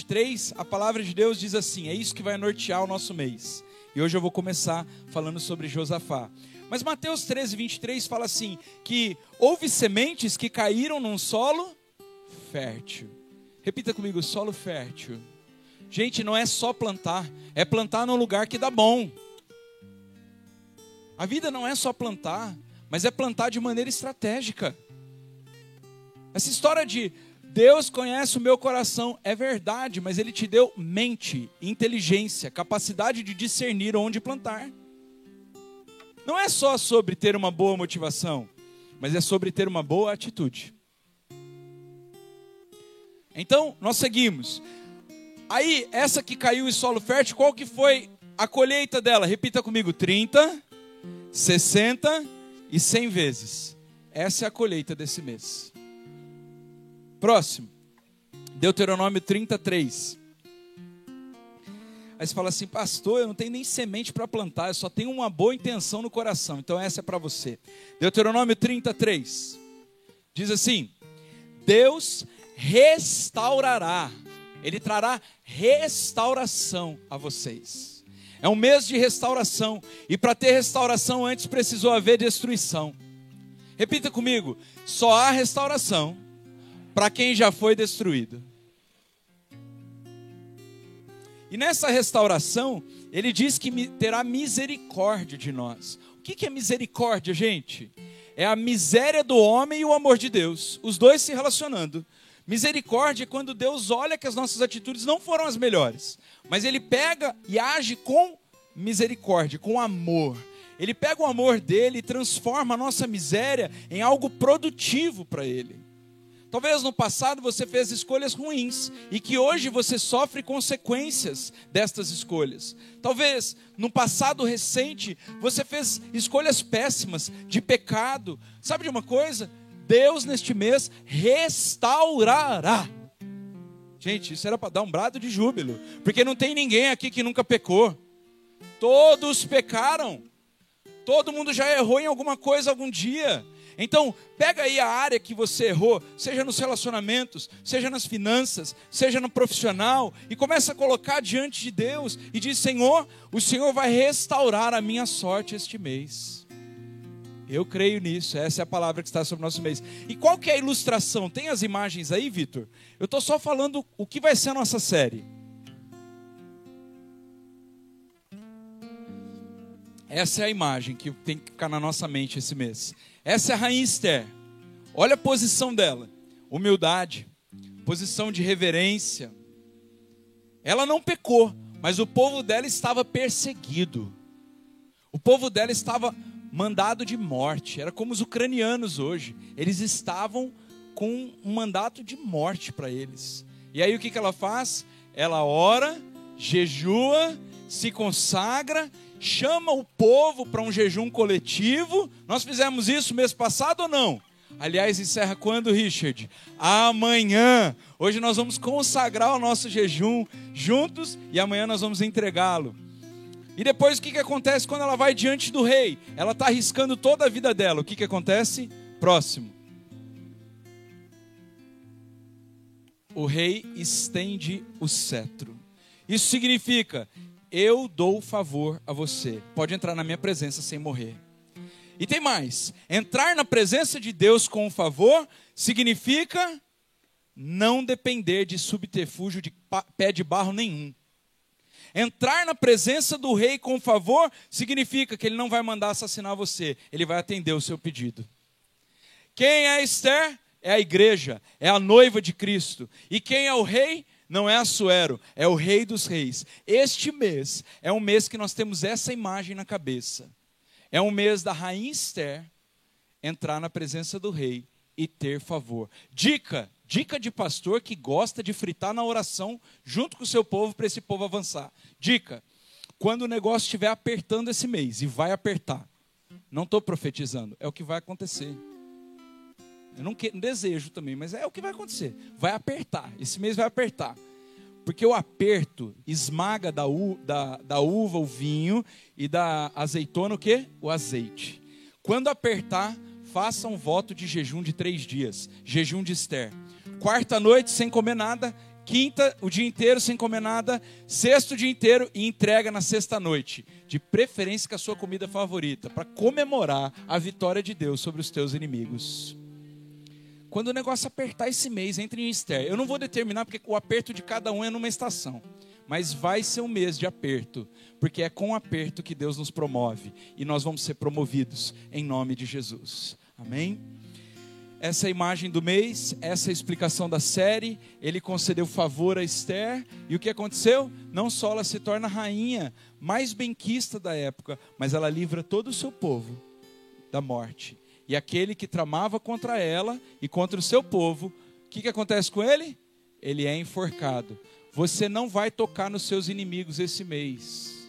23, a palavra de Deus diz assim: é isso que vai nortear o nosso mês. E hoje eu vou começar falando sobre Josafá. Mas Mateus 13, 23 fala assim: que houve sementes que caíram num solo fértil. Repita comigo: solo fértil. Gente, não é só plantar, é plantar num lugar que dá bom. A vida não é só plantar, mas é plantar de maneira estratégica. Essa história de Deus conhece o meu coração é verdade, mas Ele te deu mente, inteligência, capacidade de discernir onde plantar. Não é só sobre ter uma boa motivação, mas é sobre ter uma boa atitude. Então, nós seguimos. Aí, essa que caiu em solo fértil, qual que foi a colheita dela? Repita comigo: 30, 60 e 100 vezes. Essa é a colheita desse mês. Próximo. Deuteronômio 33. Aí você fala assim, pastor, eu não tenho nem semente para plantar, eu só tenho uma boa intenção no coração. Então essa é para você. Deuteronômio 33. Diz assim: Deus restaurará, Ele trará restauração a vocês. É um mês de restauração, e para ter restauração antes precisou haver destruição. Repita comigo: só há restauração para quem já foi destruído. E nessa restauração, ele diz que terá misericórdia de nós. O que é misericórdia, gente? É a miséria do homem e o amor de Deus, os dois se relacionando. Misericórdia é quando Deus olha que as nossas atitudes não foram as melhores, mas Ele pega e age com misericórdia, com amor. Ele pega o amor dele e transforma a nossa miséria em algo produtivo para Ele. Talvez no passado você fez escolhas ruins e que hoje você sofre consequências destas escolhas. Talvez no passado recente você fez escolhas péssimas de pecado. Sabe de uma coisa? Deus neste mês restaurará. Gente, isso era para dar um brado de júbilo, porque não tem ninguém aqui que nunca pecou. Todos pecaram. Todo mundo já errou em alguma coisa algum dia. Então, pega aí a área que você errou, seja nos relacionamentos, seja nas finanças, seja no profissional, e começa a colocar diante de Deus e diz: Senhor, o Senhor vai restaurar a minha sorte este mês. Eu creio nisso, essa é a palavra que está sobre o nosso mês. E qual que é a ilustração? Tem as imagens aí, Vitor? Eu estou só falando o que vai ser a nossa série. Essa é a imagem que tem que ficar na nossa mente esse mês. Essa é a rainha Esther. Olha a posição dela: humildade, posição de reverência. Ela não pecou, mas o povo dela estava perseguido. O povo dela estava mandado de morte. Era como os ucranianos hoje. Eles estavam com um mandato de morte para eles. E aí o que, que ela faz? Ela ora, jejua, se consagra chama o povo para um jejum coletivo. Nós fizemos isso mês passado ou não? Aliás, encerra quando, Richard? Amanhã. Hoje nós vamos consagrar o nosso jejum juntos e amanhã nós vamos entregá-lo. E depois o que, que acontece quando ela vai diante do rei? Ela está arriscando toda a vida dela. O que, que acontece? Próximo. O rei estende o cetro. Isso significa eu dou favor a você. Pode entrar na minha presença sem morrer. E tem mais: entrar na presença de Deus com um favor significa não depender de subterfúgio de pé de barro nenhum. Entrar na presença do rei com favor significa que ele não vai mandar assassinar você, ele vai atender o seu pedido. Quem é Esther? É a igreja, é a noiva de Cristo. E quem é o rei? Não é Assuero, é o Rei dos Reis. Este mês é um mês que nós temos essa imagem na cabeça. É um mês da Rainha Esther entrar na presença do Rei e ter favor. Dica, dica de pastor que gosta de fritar na oração junto com o seu povo para esse povo avançar. Dica, quando o negócio estiver apertando esse mês, e vai apertar, não estou profetizando, é o que vai acontecer. Eu não, que, não desejo também, mas é o que vai acontecer. Vai apertar. Esse mês vai apertar. Porque o aperto esmaga da, u, da, da uva o vinho e da azeitona o quê? O azeite. Quando apertar, faça um voto de jejum de três dias. Jejum de Esther. Quarta noite, sem comer nada, Quinta, o dia inteiro sem comer nada. Sexto, o dia inteiro e entrega na sexta-noite. De preferência com a sua comida favorita, para comemorar a vitória de Deus sobre os teus inimigos. Quando o negócio apertar esse mês, entre em Esther. Eu não vou determinar, porque o aperto de cada um é numa estação. Mas vai ser um mês de aperto, porque é com aperto que Deus nos promove. E nós vamos ser promovidos em nome de Jesus. Amém? essa é a imagem do mês, essa é a explicação da série. Ele concedeu favor a Esther, e o que aconteceu? Não só ela se torna rainha mais benquista da época, mas ela livra todo o seu povo da morte. E aquele que tramava contra ela e contra o seu povo, o que, que acontece com ele? Ele é enforcado. Você não vai tocar nos seus inimigos esse mês.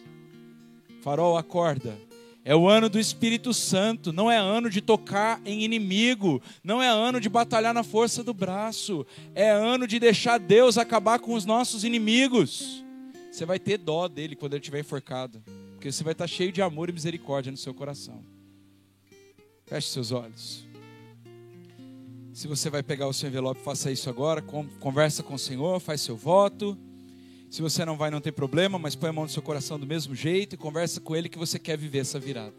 Farol, acorda. É o ano do Espírito Santo, não é ano de tocar em inimigo, não é ano de batalhar na força do braço, é ano de deixar Deus acabar com os nossos inimigos. Você vai ter dó dele quando ele estiver enforcado, porque você vai estar cheio de amor e misericórdia no seu coração. Feche seus olhos. Se você vai pegar o seu envelope, faça isso agora, conversa com o Senhor, faz seu voto. Se você não vai, não tem problema, mas põe a mão no seu coração do mesmo jeito e conversa com Ele que você quer viver essa virada.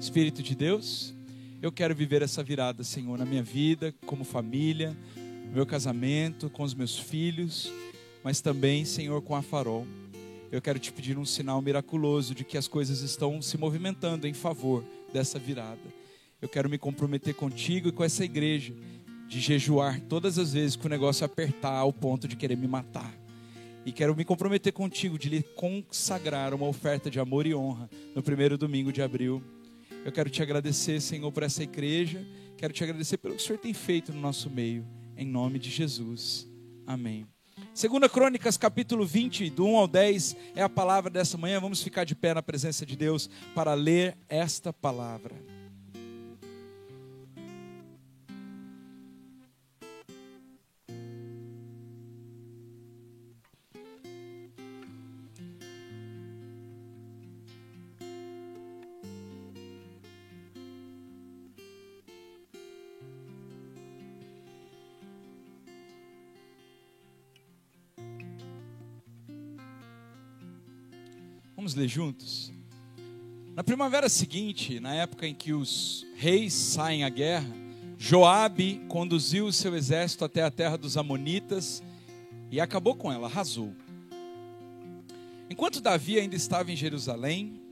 Espírito de Deus, eu quero viver essa virada, Senhor, na minha vida, como família, no meu casamento, com os meus filhos, mas também, Senhor, com a farol. Eu quero te pedir um sinal miraculoso de que as coisas estão se movimentando em favor dessa virada. Eu quero me comprometer contigo e com essa igreja de jejuar todas as vezes que o negócio apertar ao ponto de querer me matar. E quero me comprometer contigo de lhe consagrar uma oferta de amor e honra no primeiro domingo de abril. Eu quero te agradecer, Senhor, por essa igreja. Quero te agradecer pelo que o Senhor tem feito no nosso meio. Em nome de Jesus. Amém. Segunda Crônicas, capítulo 20, do 1 ao 10, é a palavra dessa manhã. Vamos ficar de pé na presença de Deus para ler esta palavra. Vamos ler juntos? Na primavera seguinte, na época em que os reis saem à guerra, Joabe conduziu o seu exército até a terra dos amonitas e acabou com ela, arrasou. Enquanto Davi ainda estava em Jerusalém,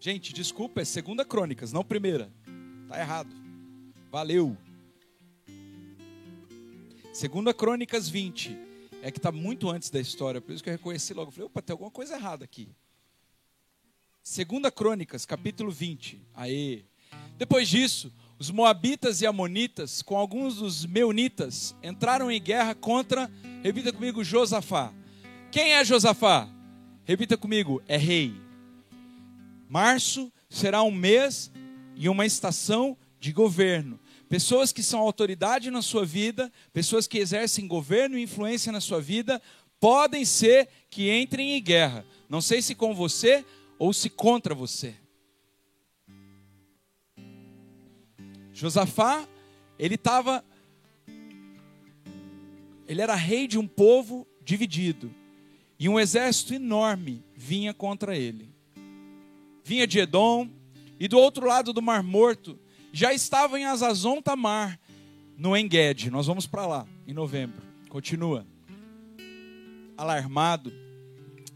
Gente, desculpa, é segunda crônicas, não primeira. Tá errado. Valeu. Segunda Crônicas 20 é que está muito antes da história, por isso que eu reconheci logo. Eu falei, opa, tem alguma coisa errada aqui. Segunda Crônicas, capítulo 20. Aê. Depois disso, os moabitas e amonitas, com alguns dos meunitas, entraram em guerra contra, repita comigo, Josafá. Quem é Josafá? Repita comigo, é rei. Março será um mês e uma estação de governo. Pessoas que são autoridade na sua vida, pessoas que exercem governo e influência na sua vida, podem ser que entrem em guerra. Não sei se com você ou se contra você. Josafá, ele estava. Ele era rei de um povo dividido. E um exército enorme vinha contra ele. Vinha de Edom, e do outro lado do Mar Morto já estava em Azazon Tamar, no Enged. Nós vamos para lá em novembro. Continua. Alarmado,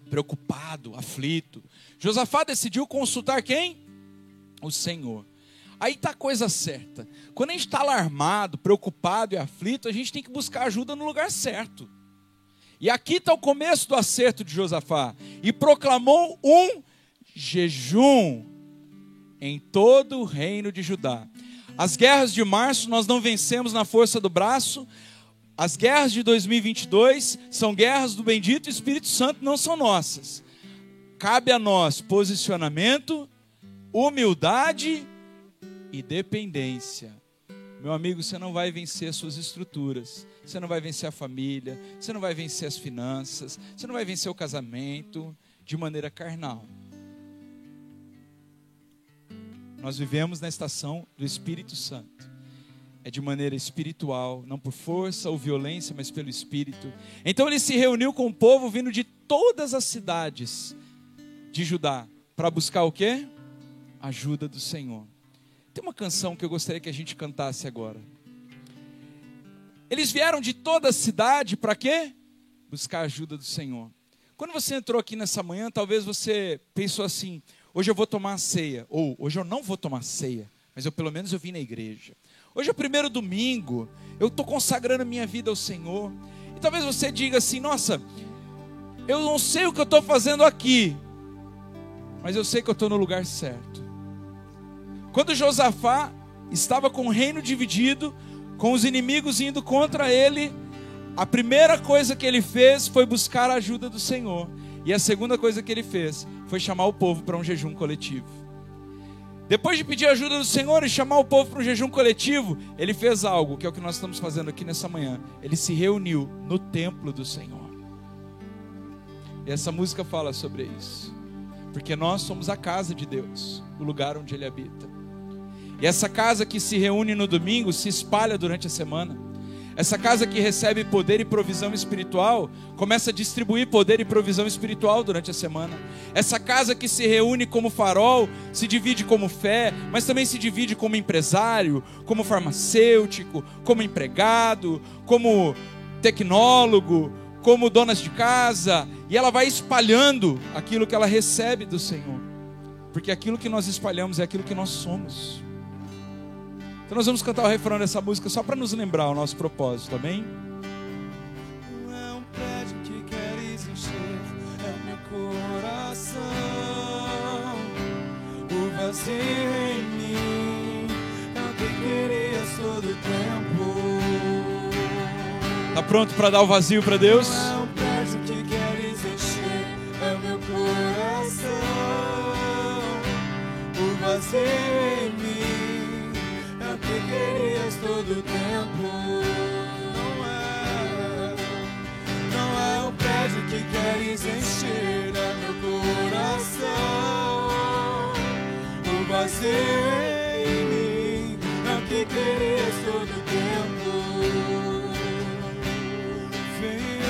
preocupado, aflito. Josafá decidiu consultar quem? O Senhor. Aí está a coisa certa. Quando a gente está alarmado, preocupado e aflito, a gente tem que buscar ajuda no lugar certo. E aqui está o começo do acerto de Josafá. E proclamou um jejum em todo o reino de Judá. As guerras de março nós não vencemos na força do braço. As guerras de 2022 são guerras do bendito Espírito Santo, não são nossas. Cabe a nós posicionamento, humildade e dependência. Meu amigo, você não vai vencer suas estruturas, você não vai vencer a família, você não vai vencer as finanças, você não vai vencer o casamento de maneira carnal. Nós vivemos na estação do Espírito Santo. é de maneira espiritual, não por força ou violência, mas pelo Espírito. Então ele se reuniu com o povo vindo de todas as cidades de Judá para buscar o quê? Ajuda do Senhor. Tem uma canção que eu gostaria que a gente cantasse agora. Eles vieram de toda a cidade para quê? Buscar a ajuda do Senhor. Quando você entrou aqui nessa manhã, talvez você pensou assim: hoje eu vou tomar ceia, ou hoje eu não vou tomar ceia, mas eu pelo menos eu vim na igreja. Hoje é o primeiro domingo, eu estou consagrando minha vida ao Senhor. E talvez você diga assim: nossa, eu não sei o que eu estou fazendo aqui, mas eu sei que eu estou no lugar certo. Quando Josafá estava com o reino dividido, com os inimigos indo contra ele, a primeira coisa que ele fez foi buscar a ajuda do Senhor. E a segunda coisa que ele fez foi chamar o povo para um jejum coletivo. Depois de pedir ajuda do Senhor e chamar o povo para um jejum coletivo, ele fez algo, que é o que nós estamos fazendo aqui nessa manhã. Ele se reuniu no templo do Senhor. E essa música fala sobre isso. Porque nós somos a casa de Deus, o lugar onde ele habita. E essa casa que se reúne no domingo se espalha durante a semana. Essa casa que recebe poder e provisão espiritual começa a distribuir poder e provisão espiritual durante a semana. Essa casa que se reúne como farol se divide como fé, mas também se divide como empresário, como farmacêutico, como empregado, como tecnólogo, como donas de casa, e ela vai espalhando aquilo que ela recebe do Senhor. Porque aquilo que nós espalhamos é aquilo que nós somos. Então nós vamos cantar o refrão dessa música só para nos lembrar o nosso propósito, amém? Não é um prédio que queres encher, é meu coração. O vazio em mim é o que querias todo o tempo. Tá pronto para dar o vazio para Deus? Não é um prédio que queres encher, é meu coração. O vazio que queres encher, é meu coração. O vazio em mim é o que querias todo o tempo. Vem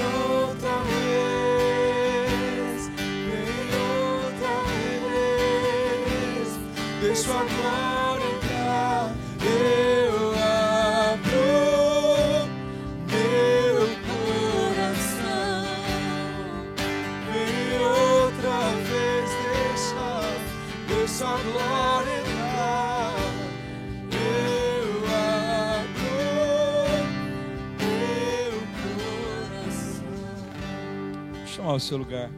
outra vez, vem outra vez, deixa o Chamar o seu lugar.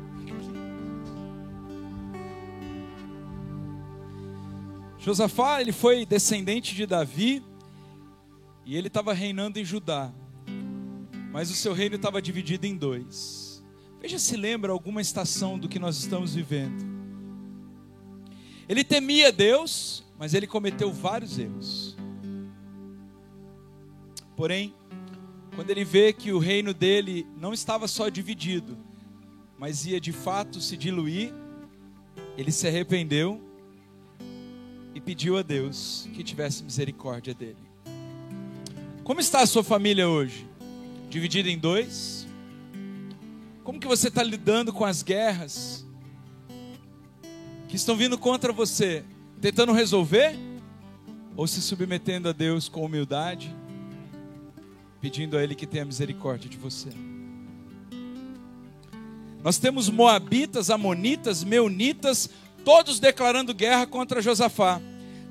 Josafá, ele foi descendente de Davi e ele estava reinando em Judá. Mas o seu reino estava dividido em dois. Veja se lembra alguma estação do que nós estamos vivendo. Ele temia Deus, mas ele cometeu vários erros. Porém, quando ele vê que o reino dele não estava só dividido, mas ia de fato se diluir, ele se arrependeu e pediu a Deus que tivesse misericórdia dele. Como está a sua família hoje? Dividida em dois? Como que você está lidando com as guerras que estão vindo contra você? Tentando resolver? Ou se submetendo a Deus com humildade? Pedindo a Ele que tenha misericórdia de você. Nós temos moabitas, amonitas, meunitas, todos declarando guerra contra Josafá.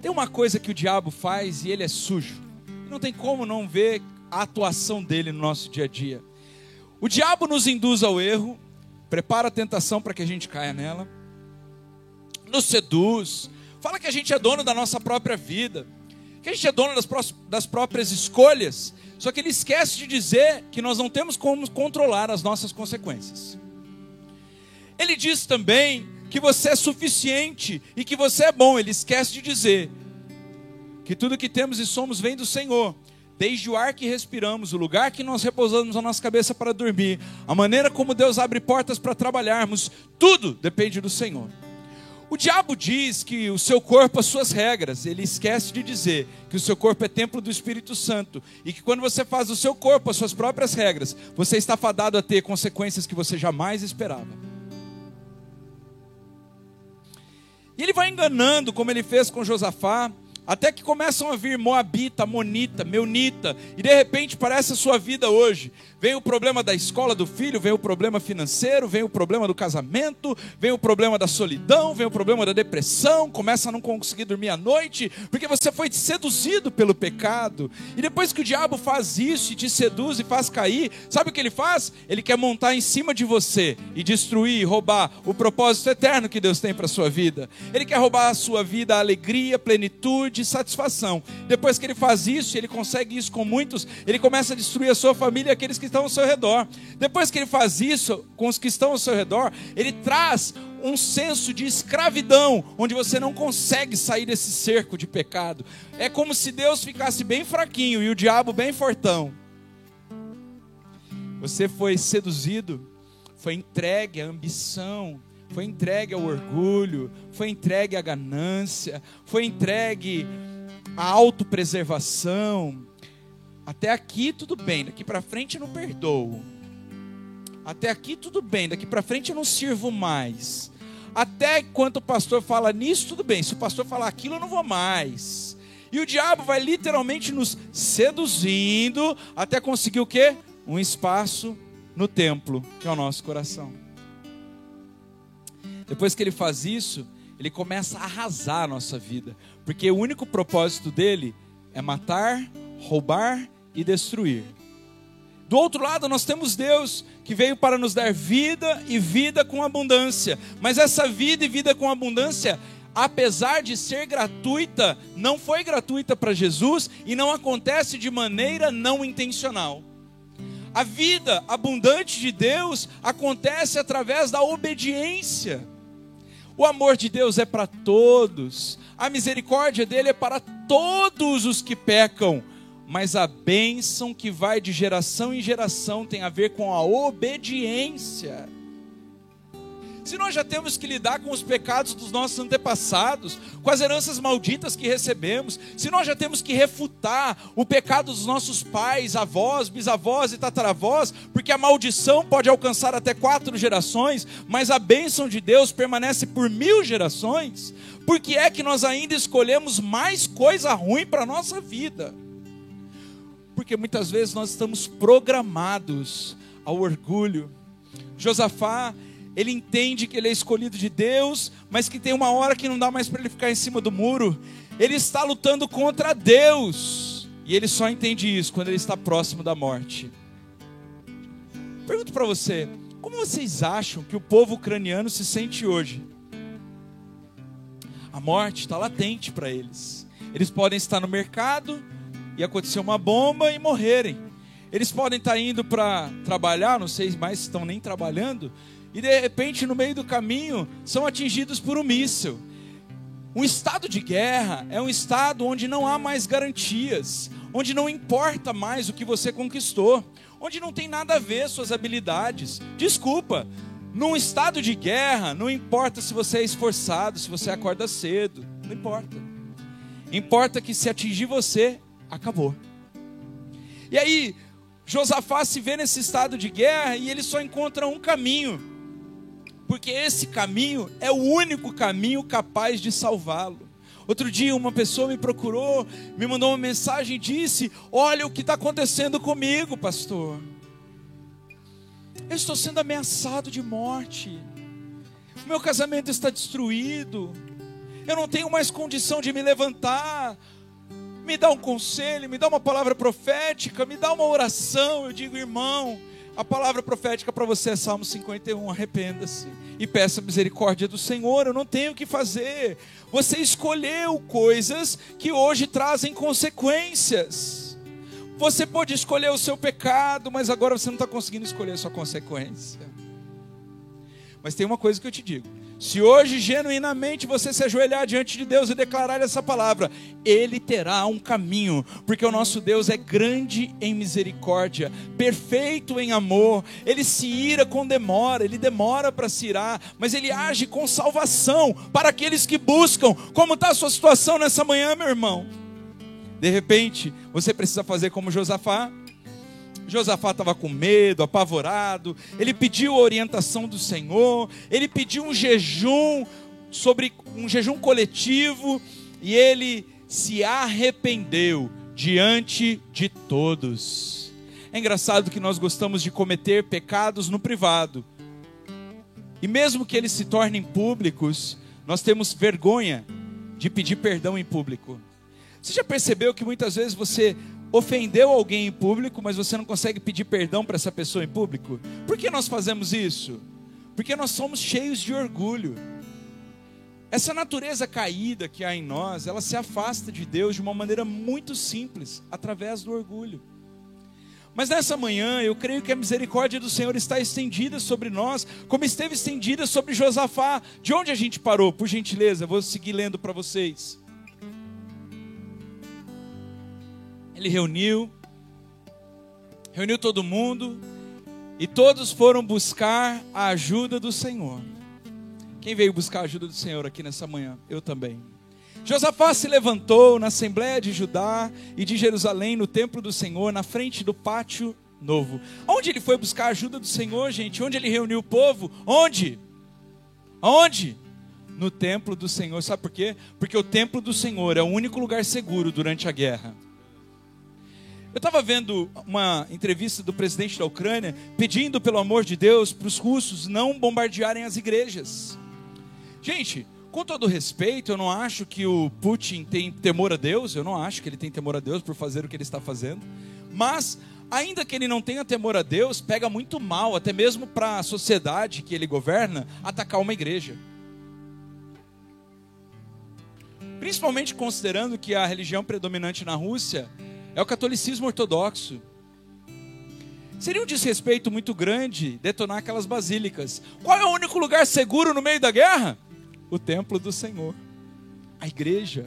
Tem uma coisa que o diabo faz e ele é sujo. Não tem como não ver a atuação dele no nosso dia a dia. O diabo nos induz ao erro, prepara a tentação para que a gente caia nela, nos seduz, fala que a gente é dono da nossa própria vida, que a gente é dono das, pró- das próprias escolhas, só que ele esquece de dizer que nós não temos como controlar as nossas consequências. Ele diz também que você é suficiente e que você é bom. Ele esquece de dizer que tudo que temos e somos vem do Senhor. Desde o ar que respiramos, o lugar que nós repousamos a nossa cabeça para dormir, a maneira como Deus abre portas para trabalharmos, tudo depende do Senhor. O diabo diz que o seu corpo, as suas regras, ele esquece de dizer que o seu corpo é templo do Espírito Santo e que quando você faz o seu corpo, as suas próprias regras, você está fadado a ter consequências que você jamais esperava. E ele vai enganando, como ele fez com Josafá, até que começam a vir Moabita, Monita, Meunita, e de repente parece a sua vida hoje. Vem o problema da escola do filho, vem o problema financeiro, vem o problema do casamento, vem o problema da solidão, vem o problema da depressão, começa a não conseguir dormir à noite, porque você foi seduzido pelo pecado. E depois que o diabo faz isso e te seduz e faz cair, sabe o que ele faz? Ele quer montar em cima de você e destruir, roubar o propósito eterno que Deus tem para sua vida. Ele quer roubar a sua vida a alegria, plenitude, de satisfação. Depois que ele faz isso, ele consegue isso com muitos, ele começa a destruir a sua família aqueles que estão ao seu redor. Depois que ele faz isso com os que estão ao seu redor, ele traz um senso de escravidão, onde você não consegue sair desse cerco de pecado. É como se Deus ficasse bem fraquinho e o diabo bem fortão. Você foi seduzido, foi entregue à ambição, foi entregue ao orgulho, foi entregue à ganância, foi entregue à autopreservação. Até aqui tudo bem, daqui para frente eu não perdoo. Até aqui tudo bem, daqui para frente eu não sirvo mais. Até enquanto o pastor fala nisso, tudo bem. Se o pastor falar aquilo, eu não vou mais. E o diabo vai literalmente nos seduzindo até conseguir o quê? Um espaço no templo, que é o nosso coração. Depois que ele faz isso, ele começa a arrasar a nossa vida, porque o único propósito dele é matar, roubar e destruir. Do outro lado, nós temos Deus que veio para nos dar vida e vida com abundância. Mas essa vida e vida com abundância, apesar de ser gratuita, não foi gratuita para Jesus e não acontece de maneira não intencional. A vida abundante de Deus acontece através da obediência. O amor de Deus é para todos, a misericórdia dele é para todos os que pecam, mas a bênção que vai de geração em geração tem a ver com a obediência. Se nós já temos que lidar com os pecados dos nossos antepassados, com as heranças malditas que recebemos, se nós já temos que refutar o pecado dos nossos pais, avós, bisavós e tataravós, porque a maldição pode alcançar até quatro gerações, mas a bênção de Deus permanece por mil gerações, por que é que nós ainda escolhemos mais coisa ruim para a nossa vida? Porque muitas vezes nós estamos programados ao orgulho. Josafá, ele entende que ele é escolhido de Deus, mas que tem uma hora que não dá mais para ele ficar em cima do muro. Ele está lutando contra Deus. E ele só entende isso quando ele está próximo da morte. Pergunto para você, como vocês acham que o povo ucraniano se sente hoje? A morte está latente para eles. Eles podem estar no mercado e acontecer uma bomba e morrerem. Eles podem estar indo para trabalhar, não sei mais se estão nem trabalhando, e de repente, no meio do caminho, são atingidos por um míssil. Um estado de guerra é um estado onde não há mais garantias, onde não importa mais o que você conquistou, onde não tem nada a ver suas habilidades. Desculpa, num estado de guerra, não importa se você é esforçado, se você acorda cedo, não importa. Importa que se atingir você, acabou. E aí, Josafá se vê nesse estado de guerra e ele só encontra um caminho porque esse caminho é o único caminho capaz de salvá-lo. Outro dia, uma pessoa me procurou, me mandou uma mensagem e disse: Olha o que está acontecendo comigo, pastor. Eu estou sendo ameaçado de morte. O meu casamento está destruído. Eu não tenho mais condição de me levantar. Me dá um conselho, me dá uma palavra profética, me dá uma oração. Eu digo, irmão, a palavra profética para você é Salmo 51, arrependa-se e peça misericórdia do Senhor. Eu não tenho o que fazer. Você escolheu coisas que hoje trazem consequências. Você pode escolher o seu pecado, mas agora você não está conseguindo escolher a sua consequência. Mas tem uma coisa que eu te digo: se hoje genuinamente você se ajoelhar diante de Deus e declarar essa palavra, Ele terá um caminho, porque o nosso Deus é grande em misericórdia, perfeito em amor, Ele se ira com demora, Ele demora para se irar, mas Ele age com salvação para aqueles que buscam. Como está a sua situação nessa manhã, meu irmão? De repente, você precisa fazer como Josafá. Josafá estava com medo, apavorado. Ele pediu a orientação do Senhor. Ele pediu um jejum sobre um jejum coletivo e ele se arrependeu diante de todos. É engraçado que nós gostamos de cometer pecados no privado. E mesmo que eles se tornem públicos, nós temos vergonha de pedir perdão em público. Você já percebeu que muitas vezes você ofendeu alguém em público, mas você não consegue pedir perdão para essa pessoa em público? Por que nós fazemos isso? Porque nós somos cheios de orgulho. Essa natureza caída que há em nós, ela se afasta de Deus de uma maneira muito simples, através do orgulho. Mas nessa manhã, eu creio que a misericórdia do Senhor está estendida sobre nós, como esteve estendida sobre Josafá. De onde a gente parou? Por gentileza, vou seguir lendo para vocês. Ele reuniu, reuniu todo mundo, e todos foram buscar a ajuda do Senhor. Quem veio buscar a ajuda do Senhor aqui nessa manhã? Eu também. Josafá se levantou na Assembleia de Judá e de Jerusalém, no templo do Senhor, na frente do pátio novo. Onde ele foi buscar a ajuda do Senhor, gente? Onde ele reuniu o povo? Onde? Onde? No templo do Senhor. Sabe por quê? Porque o templo do Senhor é o único lugar seguro durante a guerra. Eu estava vendo uma entrevista do presidente da Ucrânia pedindo, pelo amor de Deus, para os russos não bombardearem as igrejas. Gente, com todo respeito, eu não acho que o Putin tem temor a Deus, eu não acho que ele tem temor a Deus por fazer o que ele está fazendo, mas ainda que ele não tenha temor a Deus, pega muito mal, até mesmo para a sociedade que ele governa, atacar uma igreja. Principalmente considerando que a religião predominante na Rússia é o catolicismo ortodoxo. Seria um desrespeito muito grande detonar aquelas basílicas. Qual é o único lugar seguro no meio da guerra? O templo do Senhor, a igreja.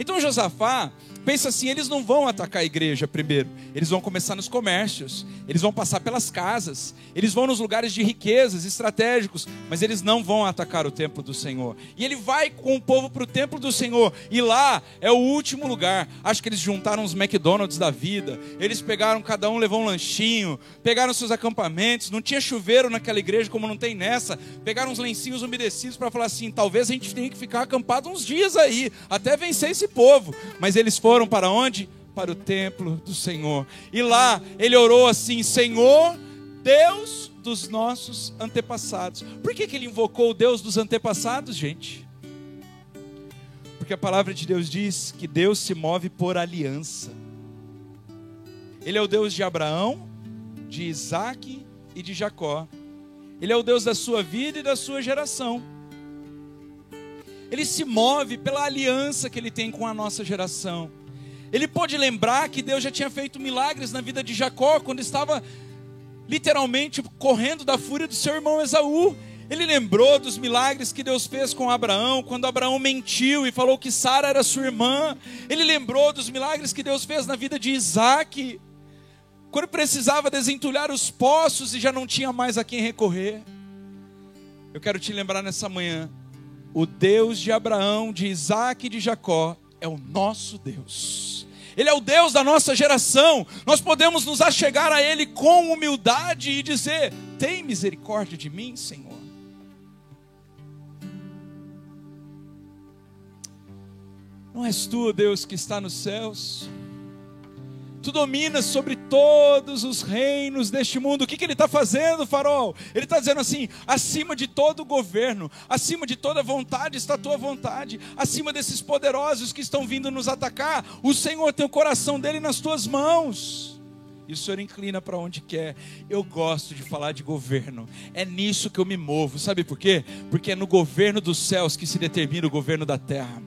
Então Josafá pensa assim: eles não vão atacar a igreja primeiro, eles vão começar nos comércios, eles vão passar pelas casas, eles vão nos lugares de riquezas estratégicos, mas eles não vão atacar o templo do Senhor. E ele vai com o povo para o templo do Senhor, e lá é o último lugar. Acho que eles juntaram os McDonald's da vida, eles pegaram, cada um levou um lanchinho, pegaram seus acampamentos, não tinha chuveiro naquela igreja como não tem nessa, pegaram uns lencinhos umedecidos para falar assim: talvez a gente tenha que ficar acampado uns dias aí, até vencer esse povo. Mas eles foram para onde? Para o templo do Senhor. E lá ele orou assim: Senhor, Deus dos nossos antepassados. Por que, que ele invocou o Deus dos antepassados, gente? Porque a palavra de Deus diz que Deus se move por aliança. Ele é o Deus de Abraão, de Isaac e de Jacó. Ele é o Deus da sua vida e da sua geração ele se move pela aliança que ele tem com a nossa geração. Ele pode lembrar que Deus já tinha feito milagres na vida de Jacó quando estava literalmente correndo da fúria do seu irmão Esaú. Ele lembrou dos milagres que Deus fez com Abraão, quando Abraão mentiu e falou que Sara era sua irmã. Ele lembrou dos milagres que Deus fez na vida de Isaac, quando precisava desentulhar os poços e já não tinha mais a quem recorrer. Eu quero te lembrar nessa manhã o Deus de Abraão, de Isaac e de Jacó é o nosso Deus. Ele é o Deus da nossa geração. Nós podemos nos achegar a Ele com humildade e dizer: Tem misericórdia de mim, Senhor. Não és tu, Deus, que está nos céus? Tu dominas sobre todos os reinos deste mundo. O que, que ele está fazendo, farol? Ele está dizendo assim: acima de todo governo, acima de toda vontade está a tua vontade, acima desses poderosos que estão vindo nos atacar, o Senhor tem o coração dele nas tuas mãos. E o Senhor inclina para onde quer. Eu gosto de falar de governo. É nisso que eu me movo. Sabe por quê? Porque é no governo dos céus que se determina o governo da terra.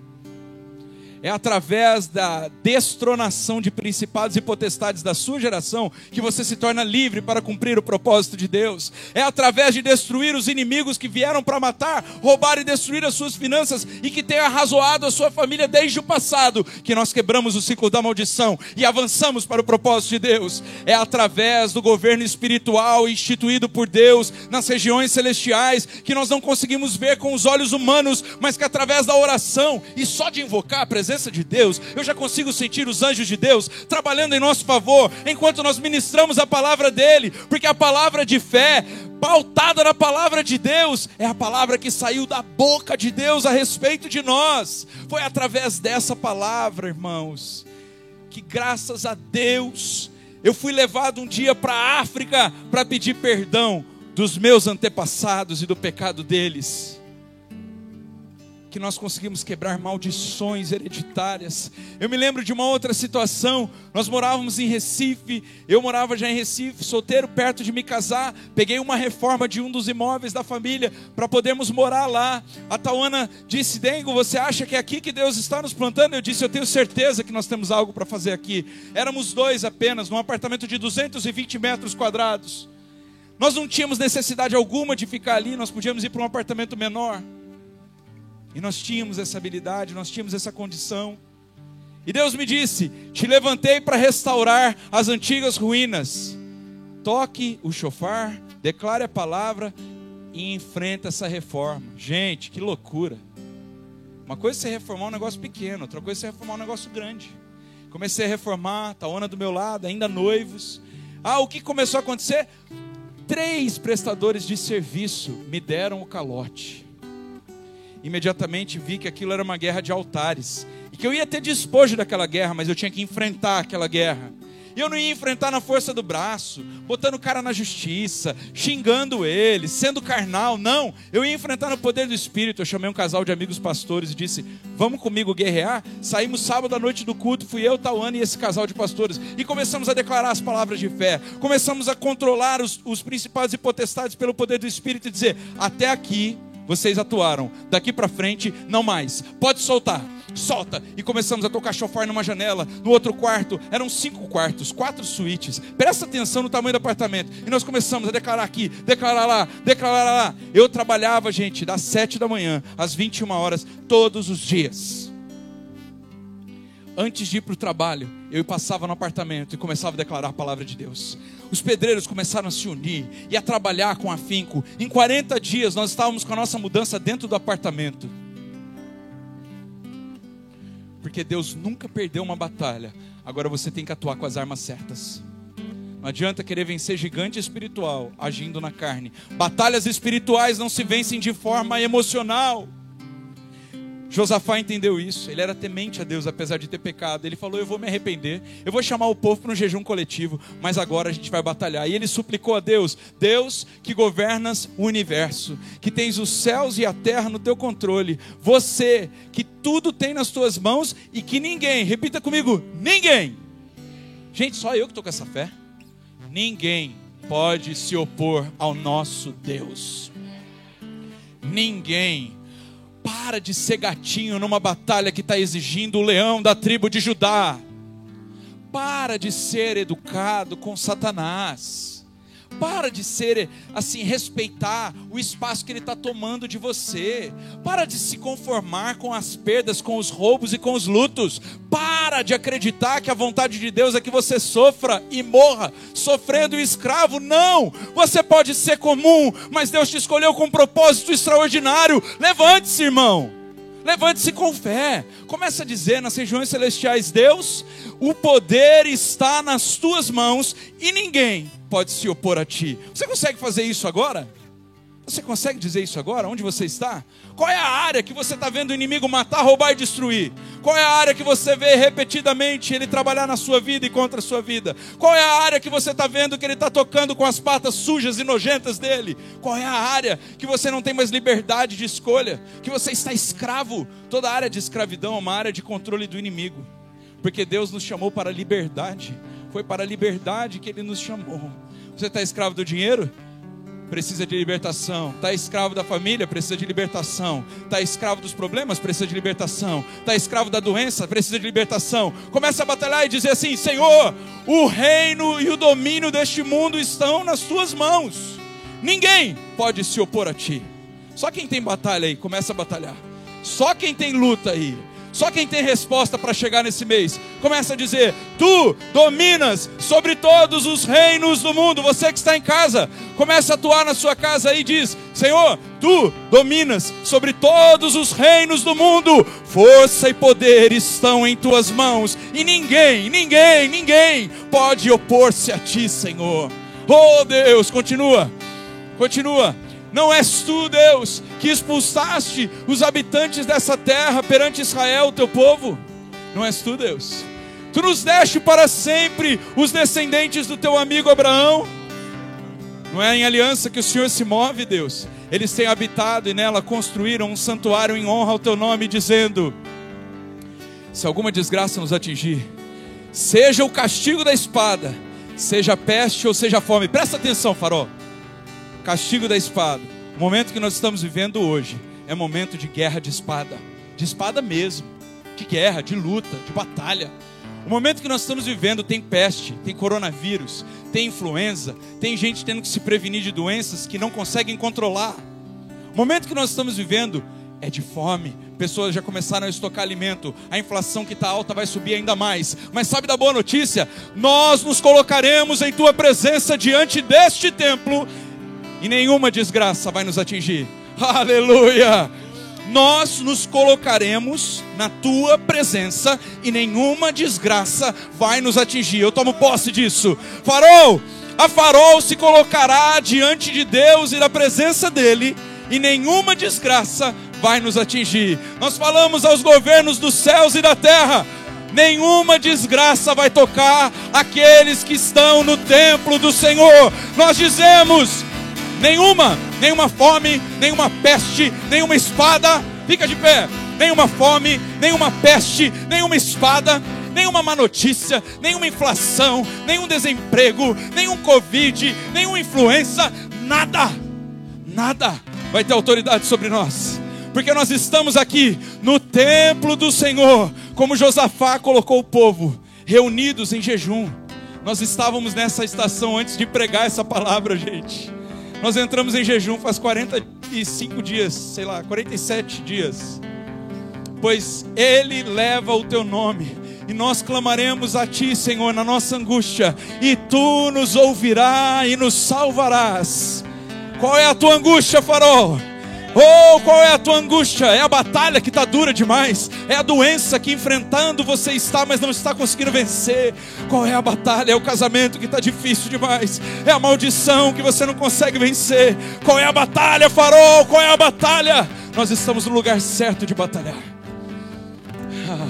É através da destronação de principados e potestades da sua geração que você se torna livre para cumprir o propósito de Deus. É através de destruir os inimigos que vieram para matar, roubar e destruir as suas finanças e que tem arrazoado a sua família desde o passado que nós quebramos o ciclo da maldição e avançamos para o propósito de Deus. É através do governo espiritual instituído por Deus nas regiões celestiais que nós não conseguimos ver com os olhos humanos, mas que através da oração e só de invocar a presença presença de Deus, eu já consigo sentir os anjos de Deus trabalhando em nosso favor, enquanto nós ministramos a palavra dele, porque a palavra de fé, pautada na palavra de Deus, é a palavra que saiu da boca de Deus a respeito de nós. Foi através dessa palavra, irmãos, que graças a Deus, eu fui levado um dia para a África para pedir perdão dos meus antepassados e do pecado deles que nós conseguimos quebrar maldições hereditárias. Eu me lembro de uma outra situação. Nós morávamos em Recife, eu morava já em Recife, solteiro, perto de me casar. Peguei uma reforma de um dos imóveis da família para podermos morar lá. A Tauana disse: Dengo, você acha que é aqui que Deus está nos plantando? Eu disse: Eu tenho certeza que nós temos algo para fazer aqui. Éramos dois apenas, num apartamento de 220 metros quadrados. Nós não tínhamos necessidade alguma de ficar ali, nós podíamos ir para um apartamento menor. E nós tínhamos essa habilidade, nós tínhamos essa condição. E Deus me disse: Te levantei para restaurar as antigas ruínas. Toque o chofar, declare a palavra e enfrenta essa reforma. Gente, que loucura. Uma coisa é você reformar um negócio pequeno, outra coisa é você reformar um negócio grande. Comecei a reformar, Taona do meu lado, ainda noivos. Ah, o que começou a acontecer? Três prestadores de serviço me deram o calote imediatamente vi que aquilo era uma guerra de altares. E que eu ia ter despojo daquela guerra, mas eu tinha que enfrentar aquela guerra. E eu não ia enfrentar na força do braço, botando o cara na justiça, xingando ele, sendo carnal. Não, eu ia enfrentar no poder do Espírito. Eu chamei um casal de amigos pastores e disse: Vamos comigo guerrear? Saímos sábado à noite do culto, fui eu, Tauane e esse casal de pastores. E começamos a declarar as palavras de fé. Começamos a controlar os, os principais e potestades pelo poder do Espírito e dizer: Até aqui vocês atuaram. Daqui para frente, não mais. Pode soltar. Solta. E começamos a tocar chofar numa janela. No outro quarto, eram cinco quartos, quatro suítes. Presta atenção no tamanho do apartamento. E nós começamos a declarar aqui, declarar lá, declarar lá. Eu trabalhava, gente, das sete da manhã às 21 horas, todos os dias. Antes de ir para o trabalho, eu passava no apartamento e começava a declarar a palavra de Deus. Os pedreiros começaram a se unir e a trabalhar com afinco. Em 40 dias nós estávamos com a nossa mudança dentro do apartamento. Porque Deus nunca perdeu uma batalha. Agora você tem que atuar com as armas certas. Não adianta querer vencer gigante espiritual agindo na carne. Batalhas espirituais não se vencem de forma emocional. Josafá entendeu isso, ele era temente a Deus, apesar de ter pecado. Ele falou: Eu vou me arrepender, eu vou chamar o povo para um jejum coletivo, mas agora a gente vai batalhar. E ele suplicou a Deus: Deus que governas o universo, que tens os céus e a terra no teu controle, você que tudo tem nas tuas mãos e que ninguém, repita comigo: ninguém. Gente, só eu que estou com essa fé. Ninguém pode se opor ao nosso Deus. Ninguém para de ser gatinho numa batalha que está exigindo o leão da tribo de Judá. Para de ser educado com Satanás. Para de ser assim, respeitar o espaço que ele está tomando de você. Para de se conformar com as perdas, com os roubos e com os lutos. Para de acreditar que a vontade de Deus é que você sofra e morra, sofrendo escravo. Não! Você pode ser comum, mas Deus te escolheu com um propósito extraordinário. Levante-se, irmão. Levante-se com fé. Começa a dizer nas regiões celestiais: Deus, o poder está nas tuas mãos e ninguém pode se opor a ti. Você consegue fazer isso agora? Você consegue dizer isso agora? Onde você está? Qual é a área que você está vendo o inimigo matar, roubar e destruir? Qual é a área que você vê repetidamente ele trabalhar na sua vida e contra a sua vida? Qual é a área que você está vendo que ele está tocando com as patas sujas e nojentas dele? Qual é a área que você não tem mais liberdade de escolha? Que você está escravo? Toda área de escravidão é uma área de controle do inimigo. Porque Deus nos chamou para a liberdade. Foi para a liberdade que ele nos chamou. Você está escravo do dinheiro? Precisa de libertação. Está escravo da família, precisa de libertação. Está escravo dos problemas, precisa de libertação. Está escravo da doença, precisa de libertação. Começa a batalhar e dizer assim: Senhor, o reino e o domínio deste mundo estão nas tuas mãos. Ninguém pode se opor a ti. Só quem tem batalha aí, começa a batalhar. Só quem tem luta aí, só quem tem resposta para chegar nesse mês, começa a dizer: Tu dominas sobre todos os reinos do mundo. Você que está em casa, começa a atuar na sua casa e diz: Senhor, tu dominas sobre todos os reinos do mundo. Força e poder estão em tuas mãos, e ninguém, ninguém, ninguém pode opor-se a ti, Senhor. Oh Deus, continua, continua. Não és tu, Deus, que expulsaste os habitantes dessa terra perante Israel, teu povo? Não és tu, Deus? Tu nos deste para sempre os descendentes do teu amigo Abraão? Não é em aliança que o Senhor se move, Deus? Eles têm habitado e nela construíram um santuário em honra ao teu nome, dizendo: Se alguma desgraça nos atingir, seja o castigo da espada, seja peste ou seja fome. Presta atenção, farol castigo da espada. O momento que nós estamos vivendo hoje é momento de guerra de espada, de espada mesmo, de guerra, de luta, de batalha. O momento que nós estamos vivendo tem peste, tem coronavírus, tem influenza, tem gente tendo que se prevenir de doenças que não conseguem controlar. O momento que nós estamos vivendo é de fome. Pessoas já começaram a estocar alimento. A inflação que está alta vai subir ainda mais. Mas sabe da boa notícia? Nós nos colocaremos em tua presença diante deste templo e nenhuma desgraça vai nos atingir. Aleluia! Nós nos colocaremos na tua presença e nenhuma desgraça vai nos atingir. Eu tomo posse disso. Farol, a farol se colocará diante de Deus e da presença dele e nenhuma desgraça vai nos atingir. Nós falamos aos governos dos céus e da terra: nenhuma desgraça vai tocar aqueles que estão no templo do Senhor. Nós dizemos: nenhuma, nenhuma fome, nenhuma peste, nenhuma espada, fica de pé, nenhuma fome, nenhuma peste, nenhuma espada, nenhuma má notícia, nenhuma inflação, nenhum desemprego, nenhum Covid, nenhuma influença, nada, nada vai ter autoridade sobre nós, porque nós estamos aqui no templo do Senhor, como Josafá colocou o povo, reunidos em jejum. Nós estávamos nessa estação antes de pregar essa palavra, gente. Nós entramos em jejum faz 45 dias, sei lá, 47 dias. Pois Ele leva o teu nome, e nós clamaremos a Ti, Senhor, na nossa angústia, e Tu nos ouvirás e nos salvarás. Qual é a tua angústia, farol? Oh, qual é a tua angústia? É a batalha que está dura demais? É a doença que enfrentando você está, mas não está conseguindo vencer? Qual é a batalha? É o casamento que está difícil demais? É a maldição que você não consegue vencer? Qual é a batalha, farol? Qual é a batalha? Nós estamos no lugar certo de batalhar. Ah,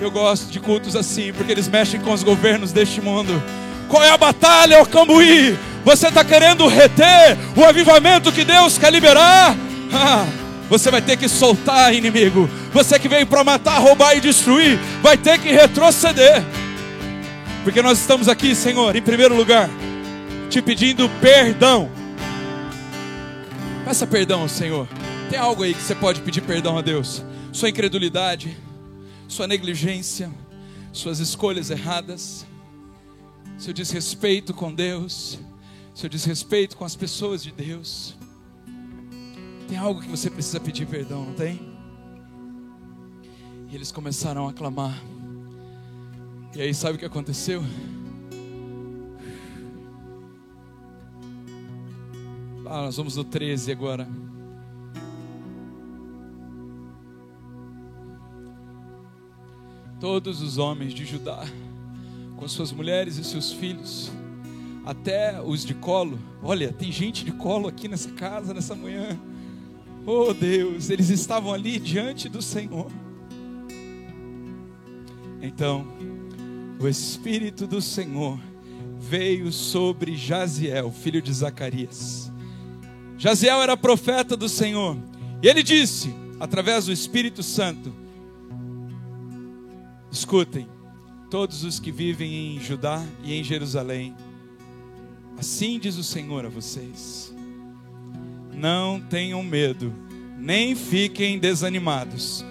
eu gosto de cultos assim, porque eles mexem com os governos deste mundo. Qual é a batalha, ó Cambuí? Você está querendo reter o avivamento que Deus quer liberar? Ah, você vai ter que soltar, inimigo. Você que veio para matar, roubar e destruir, vai ter que retroceder. Porque nós estamos aqui, Senhor, em primeiro lugar, te pedindo perdão. Peça perdão, Senhor. Tem algo aí que você pode pedir perdão a Deus? Sua incredulidade, sua negligência, suas escolhas erradas, seu desrespeito com Deus seu desrespeito com as pessoas de Deus. Tem algo que você precisa pedir perdão, não tem? E eles começaram a clamar. E aí, sabe o que aconteceu? Ah, nós vamos no 13 agora. Todos os homens de Judá, com suas mulheres e seus filhos, até os de colo. Olha, tem gente de colo aqui nessa casa nessa manhã. Oh Deus, eles estavam ali diante do Senhor. Então, o Espírito do Senhor veio sobre Jaziel, filho de Zacarias. Jaziel era profeta do Senhor, e ele disse, através do Espírito Santo: Escutem, todos os que vivem em Judá e em Jerusalém, Assim diz o Senhor a vocês: não tenham medo, nem fiquem desanimados.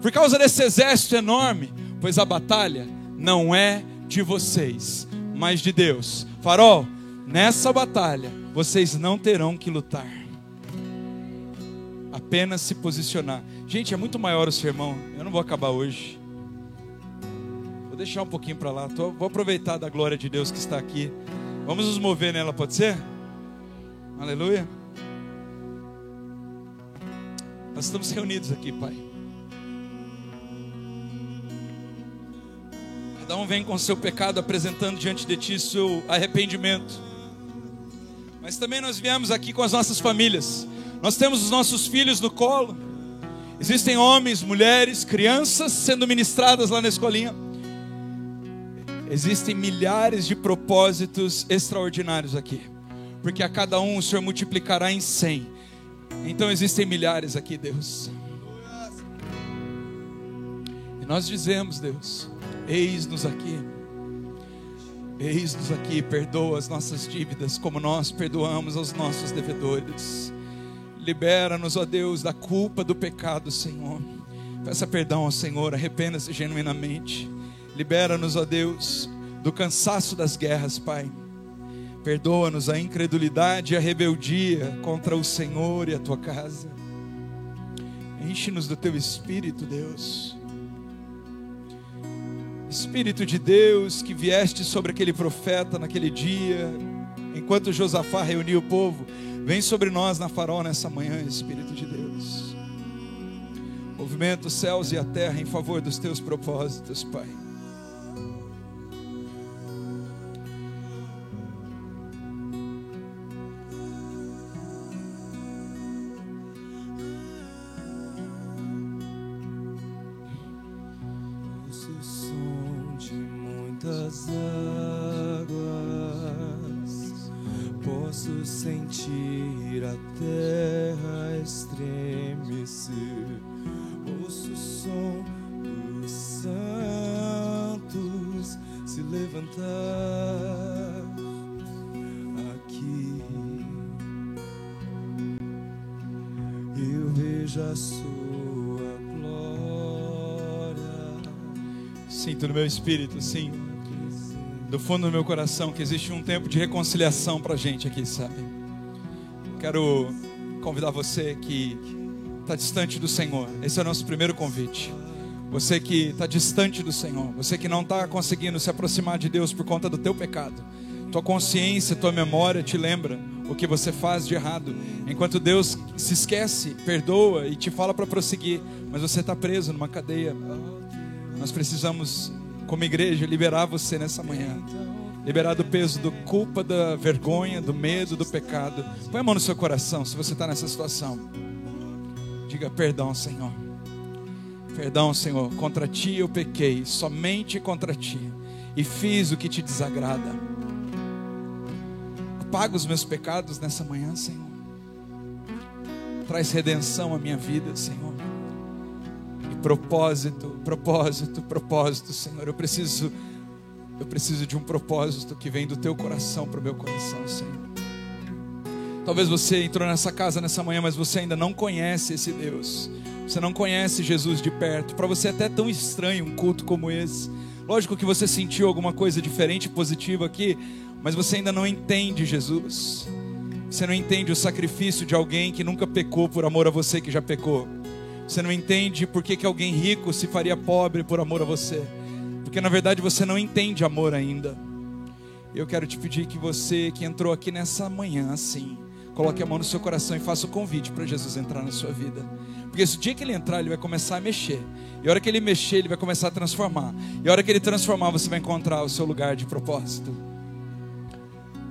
Por causa desse exército enorme, pois a batalha não é de vocês, mas de Deus. Farol, nessa batalha vocês não terão que lutar. Apenas se posicionar. Gente, é muito maior o sermão. Eu não vou acabar hoje. Vou deixar um pouquinho para lá. Vou aproveitar da glória de Deus que está aqui. Vamos nos mover nela, pode ser? Aleluia. Nós estamos reunidos aqui, Pai. Cada um vem com seu pecado apresentando diante de Ti seu arrependimento. Mas também nós viemos aqui com as nossas famílias. Nós temos os nossos filhos no colo. Existem homens, mulheres, crianças sendo ministradas lá na escolinha. Existem milhares de propósitos extraordinários aqui. Porque a cada um o Senhor multiplicará em cem então existem milhares aqui, Deus. E nós dizemos, Deus, eis-nos aqui. Eis-nos aqui, perdoa as nossas dívidas, como nós perdoamos aos nossos devedores. Libera-nos, ó Deus, da culpa do pecado, Senhor. Peça perdão ao Senhor, arrependa-se genuinamente. Libera-nos, ó Deus, do cansaço das guerras, Pai. Perdoa-nos a incredulidade e a rebeldia contra o Senhor e a tua casa. Enche-nos do teu espírito, Deus. Espírito de Deus que vieste sobre aquele profeta naquele dia, enquanto Josafá reuniu o povo, vem sobre nós na farol nessa manhã, Espírito de Deus. Movimenta os céus e a terra em favor dos teus propósitos, Pai. Meu espírito, sim, do fundo do meu coração, que existe um tempo de reconciliação para a gente aqui, sabe? Quero convidar você que está distante do Senhor. Esse é o nosso primeiro convite. Você que está distante do Senhor, você que não está conseguindo se aproximar de Deus por conta do teu pecado, tua consciência, tua memória te lembra o que você faz de errado. Enquanto Deus se esquece, perdoa e te fala para prosseguir, mas você está preso numa cadeia. Nós precisamos, como igreja, liberar você nessa manhã. Liberar do peso, do culpa, da vergonha, do medo, do pecado. Põe a mão no seu coração se você está nessa situação. Diga perdão, Senhor. Perdão, Senhor. Contra ti eu pequei, somente contra ti. E fiz o que te desagrada. Apaga os meus pecados nessa manhã, Senhor. Traz redenção à minha vida, Senhor propósito, propósito, propósito, Senhor. Eu preciso, eu preciso de um propósito que vem do teu coração para o meu coração, Senhor. Talvez você entrou nessa casa nessa manhã, mas você ainda não conhece esse Deus. Você não conhece Jesus de perto. Para você é até tão estranho um culto como esse. Lógico que você sentiu alguma coisa diferente, positiva aqui, mas você ainda não entende Jesus. Você não entende o sacrifício de alguém que nunca pecou por amor a você que já pecou. Você não entende por que, que alguém rico se faria pobre por amor a você. Porque na verdade você não entende amor ainda. Eu quero te pedir que você que entrou aqui nessa manhã, assim, coloque a mão no seu coração e faça o convite para Jesus entrar na sua vida. Porque esse dia que ele entrar, ele vai começar a mexer. E a hora que ele mexer, ele vai começar a transformar. E a hora que ele transformar, você vai encontrar o seu lugar de propósito.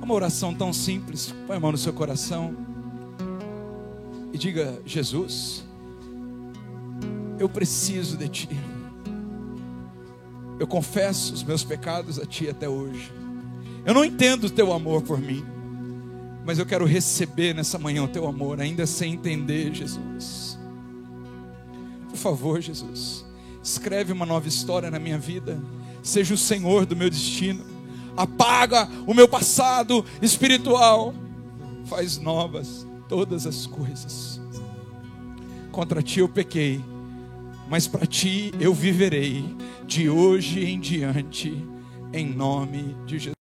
Uma oração tão simples. Põe a mão no seu coração e diga: Jesus, eu preciso de Ti. Eu confesso os meus pecados a Ti até hoje. Eu não entendo o Teu amor por mim, mas eu quero receber nessa manhã o Teu amor, ainda sem entender, Jesus. Por favor, Jesus, escreve uma nova história na minha vida. Seja o Senhor do meu destino. Apaga o meu passado espiritual. Faz novas todas as coisas. Contra ti eu pequei, mas para ti eu viverei de hoje em diante, em nome de Jesus.